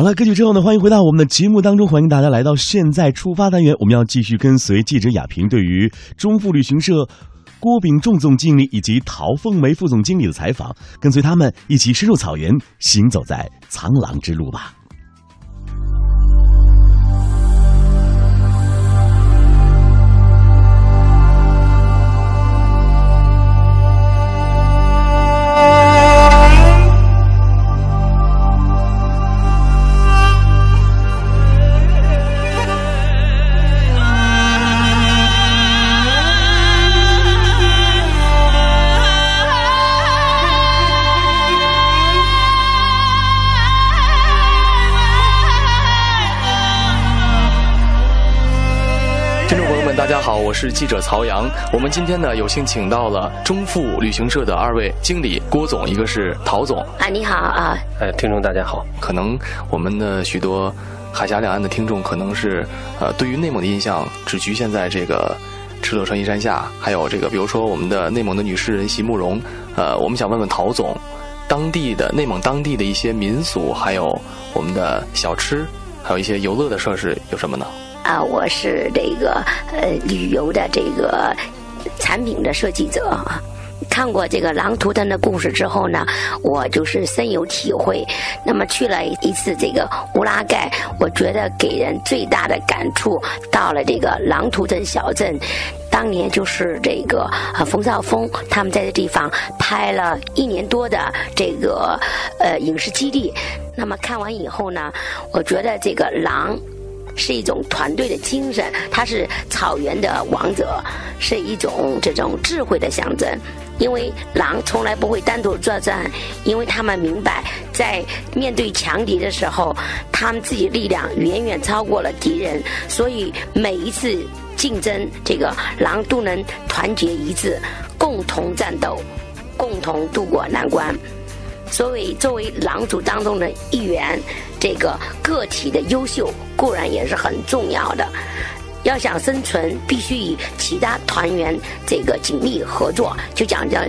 好了，歌曲之后呢，欢迎回到我们的节目当中，欢迎大家来到现在出发单元，我们要继续跟随记者亚平对于中富旅行社郭炳仲总经理以及陶凤梅副总经理的采访，跟随他们一起深入草原，行走在苍狼之路吧。我是记者曹阳，我们今天呢有幸请到了中富旅行社的二位经理郭总，一个是陶总。啊，你好啊！哎，听众大家好。可能我们的许多海峡两岸的听众，可能是呃对于内蒙的印象只局限在这个敕勒川阴山下，还有这个比如说我们的内蒙的女诗人席慕容。呃，我们想问问陶总，当地的内蒙当地的一些民俗，还有我们的小吃，还有一些游乐的设施有什么呢？啊，我是这个呃旅游的这个产品的设计者。看过这个狼图腾的故事之后呢，我就是深有体会。那么去了一次这个乌拉盖，我觉得给人最大的感触，到了这个狼图腾小镇，当年就是这个呃冯绍峰他们在这地方拍了一年多的这个呃影视基地。那么看完以后呢，我觉得这个狼。是一种团队的精神，它是草原的王者，是一种这种智慧的象征。因为狼从来不会单独作战，因为他们明白，在面对强敌的时候，他们自己力量远远超过了敌人，所以每一次竞争，这个狼都能团结一致，共同战斗，共同渡过难关。所以，作为狼族当中的一员，这个个体的优秀固然也是很重要的。要想生存，必须与其他团员这个紧密合作，就讲叫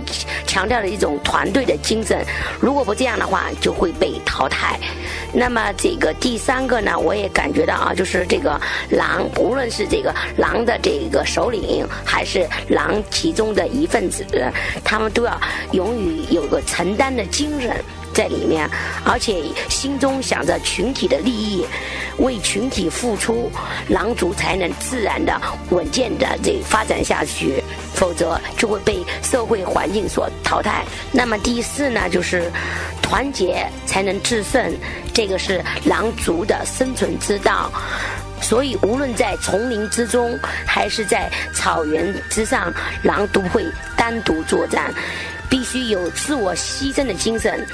强调了一种团队的精神。如果不这样的话，就会被淘汰。那么这个第三个呢，我也感觉到啊，就是这个狼，无论是这个狼的这个首领，还是狼其中的一份子，他们都要勇于有个承担的精神。在里面，而且心中想着群体的利益，为群体付出，狼族才能自然的、稳健的这发展下去，否则就会被社会环境所淘汰。那么第四呢，就是团结才能制胜，这个是狼族的生存之道。所以，无论在丛林之中，还是在草原之上，狼都会单独作战，必须有自我牺牲的精神。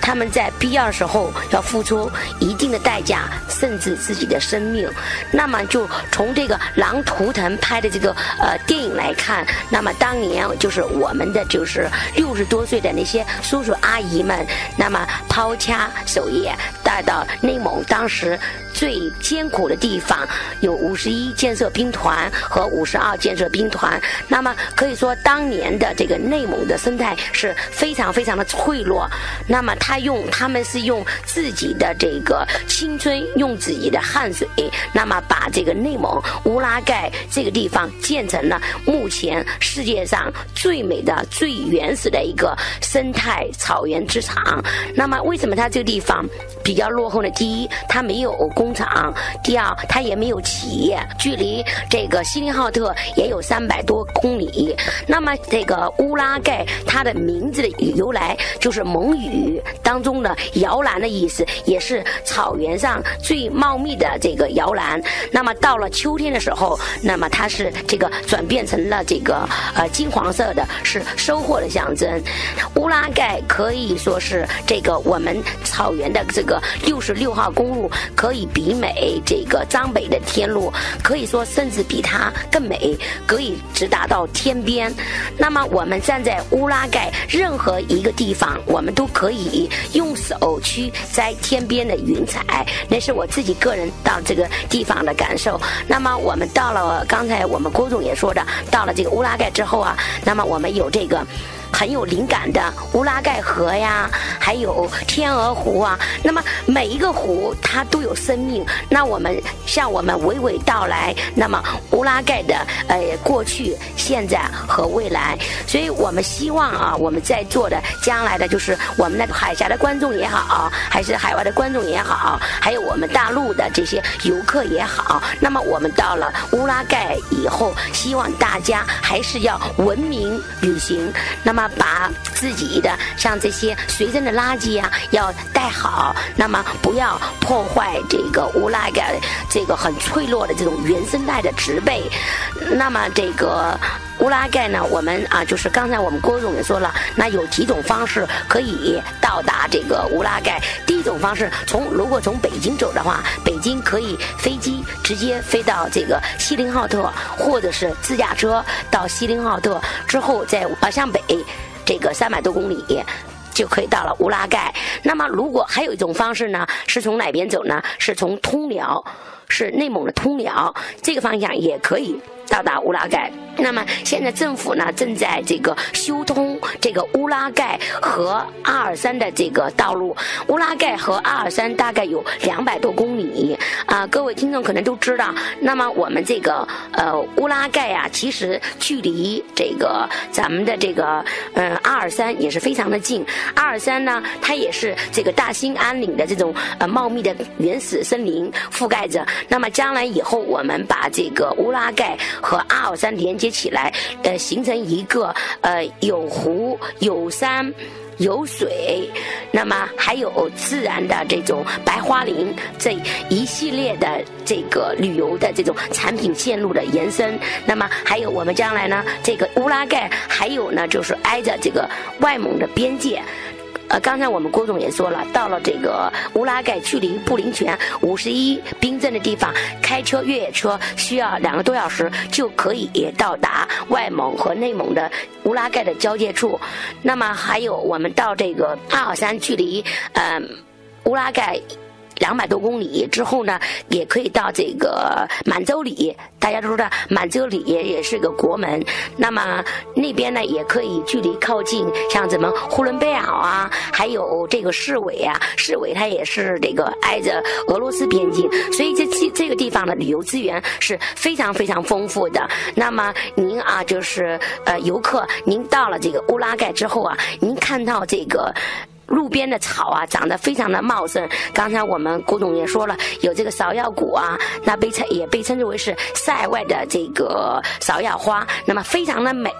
他们在必要的时候要付出一定的代价，甚至自己的生命。那么，就从这个《狼图腾》拍的这个呃电影来看，那么当年就是我们的就是六十多岁的那些叔叔阿姨们，那么抛家守业带到内蒙，当时。最艰苦的地方有五十一建设兵团和五十二建设兵团。那么可以说，当年的这个内蒙的生态是非常非常的脆弱。那么他用他们是用自己的这个青春，用自己的汗水，那么把这个内蒙乌拉盖这个地方建成了目前世界上最美的、最原始的一个生态草原之场。那么为什么它这个地方比较落后呢？第一，它没有工。工厂，第二，它也没有企业，距离这个锡林浩特也有三百多公里。那么，这个乌拉盖，它的名字的由来就是蒙语当中的摇篮的意思，也是草原上最茂密的这个摇篮。那么，到了秋天的时候，那么它是这个转变成了这个呃金黄色的，是收获的象征。乌拉盖可以说是这个我们草原的这个六十六号公路可以。比美这个张北的天路，可以说甚至比它更美，可以直达到天边。那么我们站在乌拉盖任何一个地方，我们都可以用手去摘天边的云彩，那是我自己个人到这个地方的感受。那么我们到了，刚才我们郭总也说的，到了这个乌拉盖之后啊，那么我们有这个。很有灵感的乌拉盖河呀，还有天鹅湖啊。那么每一个湖它都有生命。那我们向我们娓娓道来，那么乌拉盖的呃过去、现在和未来。所以我们希望啊，我们在座的将来的就是我们的海峡的观众也好，还是海外的观众也好，还有我们大陆的这些游客也好。那么我们到了乌拉盖以后，希望大家还是要文明旅行。那么把自己的像这些随身的垃圾啊，要带好。那么不要破坏这个乌拉盖这个很脆弱的这种原生态的植被。那么这个。乌拉盖呢？我们啊，就是刚才我们郭总也说了，那有几种方式可以到达这个乌拉盖。第一种方式，从如果从北京走的话，北京可以飞机直接飞到这个锡林浩特，或者是自驾车到锡林浩特之后再啊向北，这个三百多公里就可以到了乌拉盖。那么如果还有一种方式呢，是从哪边走呢？是从通辽，是内蒙的通辽这个方向也可以。到达乌拉盖，那么现在政府呢正在这个修通这个乌拉盖和阿尔山的这个道路。乌拉盖和阿尔山大概有两百多公里啊，各位听众可能都知道。那么我们这个呃乌拉盖呀，其实距离这个咱们的这个嗯阿尔山也是非常的近。阿尔山呢，它也是这个大兴安岭的这种呃茂密的原始森林覆盖着。那么将来以后，我们把这个乌拉盖。和阿尔山连接起来，呃，形成一个呃有湖有山有水，那么还有自然的这种白桦林这一系列的这个旅游的这种产品线路的延伸，那么还有我们将来呢，这个乌拉盖还有呢，就是挨着这个外蒙的边界。呃，刚才我们郭总也说了，到了这个乌拉盖，距离布林泉五十一冰镇的地方，开车越野车需要两个多小时就可以到达外蒙和内蒙的乌拉盖的交界处。那么还有，我们到这个阿尔山，距离呃乌拉盖。两百多公里之后呢，也可以到这个满洲里。大家都知道，满洲里也也是个国门。那么那边呢，也可以距离靠近，像咱们呼伦贝尔啊，还有这个市委啊，市委它也是这个挨着俄罗斯边境，所以这这这个地方的旅游资源是非常非常丰富的。那么您啊，就是呃游客，您到了这个乌拉盖之后啊，您看到这个。路边的草啊，长得非常的茂盛。刚才我们古董也说了，有这个芍药谷啊，那被称也被称之为是塞外的这个芍药花，那么非常的美，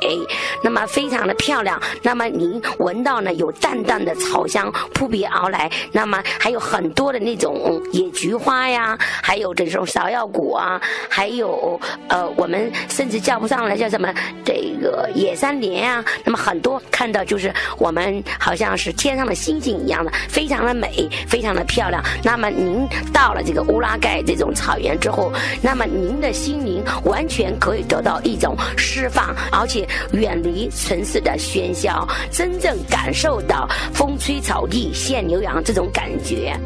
那么非常的漂亮。那么您闻到呢，有淡淡的草香扑鼻而来。那么还有很多的那种野菊花呀，还有这种芍药谷啊，还有呃，我们甚至叫不上来叫什么这个野山莲啊。那么很多看到就是我们好像是天上的。星星一样的，非常的美，非常的漂亮。那么您到了这个乌拉盖这种草原之后，那么您的心灵完全可以得到一种释放，而且远离城市的喧嚣，真正感受到风吹草低见牛羊这种感觉。